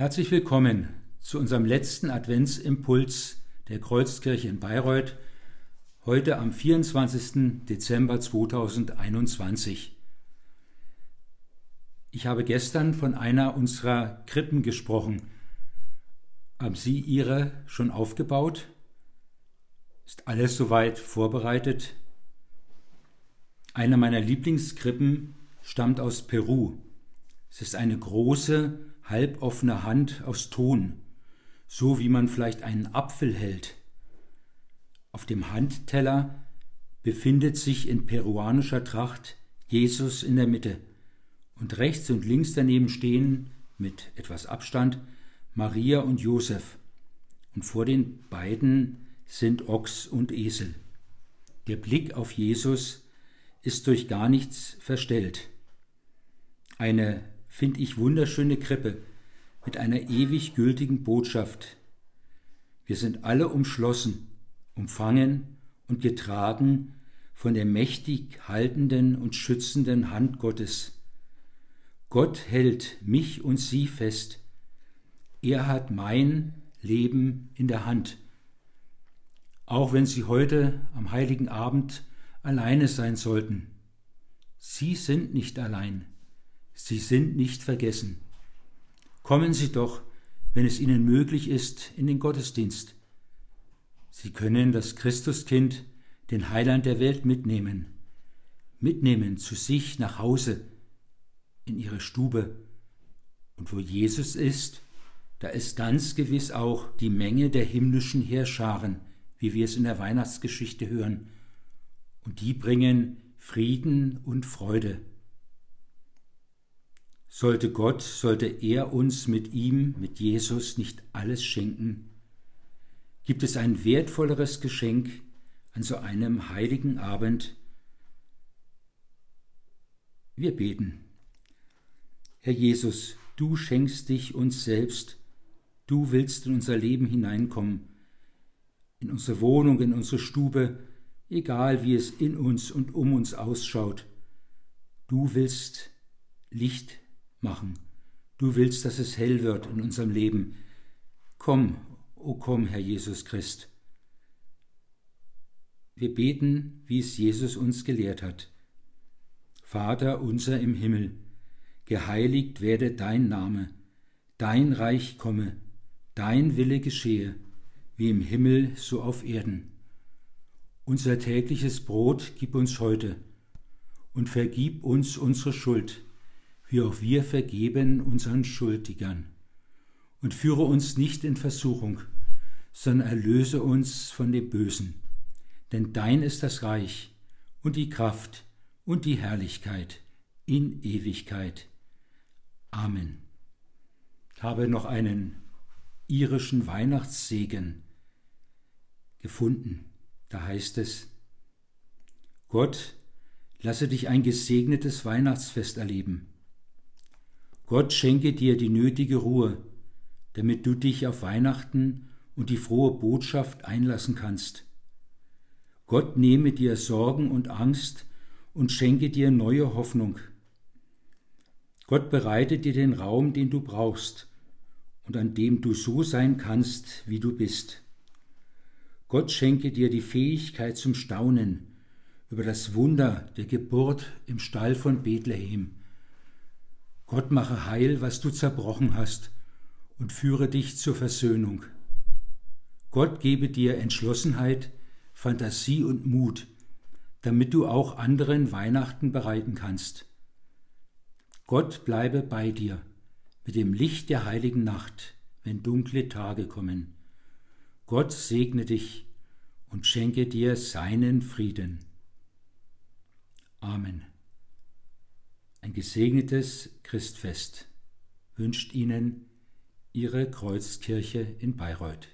Herzlich willkommen zu unserem letzten Adventsimpuls der Kreuzkirche in Bayreuth, heute am 24. Dezember 2021. Ich habe gestern von einer unserer Krippen gesprochen. Haben Sie Ihre schon aufgebaut? Ist alles soweit vorbereitet? Eine meiner Lieblingskrippen stammt aus Peru. Es ist eine große, halboffene Hand aus Ton, so wie man vielleicht einen Apfel hält. Auf dem Handteller befindet sich in peruanischer Tracht Jesus in der Mitte und rechts und links daneben stehen, mit etwas Abstand, Maria und Josef. Und vor den beiden sind Ochs und Esel. Der Blick auf Jesus ist durch gar nichts verstellt. Eine finde ich wunderschöne Krippe mit einer ewig gültigen Botschaft. Wir sind alle umschlossen, umfangen und getragen von der mächtig haltenden und schützenden Hand Gottes. Gott hält mich und sie fest. Er hat mein Leben in der Hand. Auch wenn Sie heute am heiligen Abend alleine sein sollten. Sie sind nicht allein. Sie sind nicht vergessen. Kommen Sie doch, wenn es Ihnen möglich ist, in den Gottesdienst. Sie können das Christuskind, den Heiland der Welt, mitnehmen, mitnehmen zu sich nach Hause, in Ihre Stube. Und wo Jesus ist, da ist ganz gewiss auch die Menge der himmlischen Heerscharen, wie wir es in der Weihnachtsgeschichte hören, und die bringen Frieden und Freude. Sollte Gott, sollte er uns mit ihm, mit Jesus nicht alles schenken? Gibt es ein wertvolleres Geschenk an so einem heiligen Abend? Wir beten. Herr Jesus, du schenkst dich uns selbst, du willst in unser Leben hineinkommen, in unsere Wohnung, in unsere Stube, egal wie es in uns und um uns ausschaut. Du willst Licht machen. Du willst, dass es hell wird in unserem Leben. Komm, o oh komm, Herr Jesus Christ. Wir beten, wie es Jesus uns gelehrt hat. Vater unser im Himmel, geheiligt werde dein Name, dein Reich komme, dein Wille geschehe, wie im Himmel so auf Erden. Unser tägliches Brot gib uns heute und vergib uns unsere Schuld, wie auch wir vergeben unseren Schuldigern. Und führe uns nicht in Versuchung, sondern erlöse uns von dem Bösen. Denn dein ist das Reich und die Kraft und die Herrlichkeit in Ewigkeit. Amen. Ich habe noch einen irischen Weihnachtssegen gefunden. Da heißt es, Gott, lasse dich ein gesegnetes Weihnachtsfest erleben Gott schenke dir die nötige Ruhe, damit du dich auf Weihnachten und die frohe Botschaft einlassen kannst. Gott nehme dir Sorgen und Angst und schenke dir neue Hoffnung. Gott bereite dir den Raum, den du brauchst und an dem du so sein kannst, wie du bist. Gott schenke dir die Fähigkeit zum Staunen über das Wunder der Geburt im Stall von Bethlehem Gott mache heil, was du zerbrochen hast, und führe dich zur Versöhnung. Gott gebe dir Entschlossenheit, Fantasie und Mut, damit du auch anderen Weihnachten bereiten kannst. Gott bleibe bei dir mit dem Licht der heiligen Nacht, wenn dunkle Tage kommen. Gott segne dich und schenke dir seinen Frieden. Amen. Ein gesegnetes Christfest wünscht Ihnen Ihre Kreuzkirche in Bayreuth.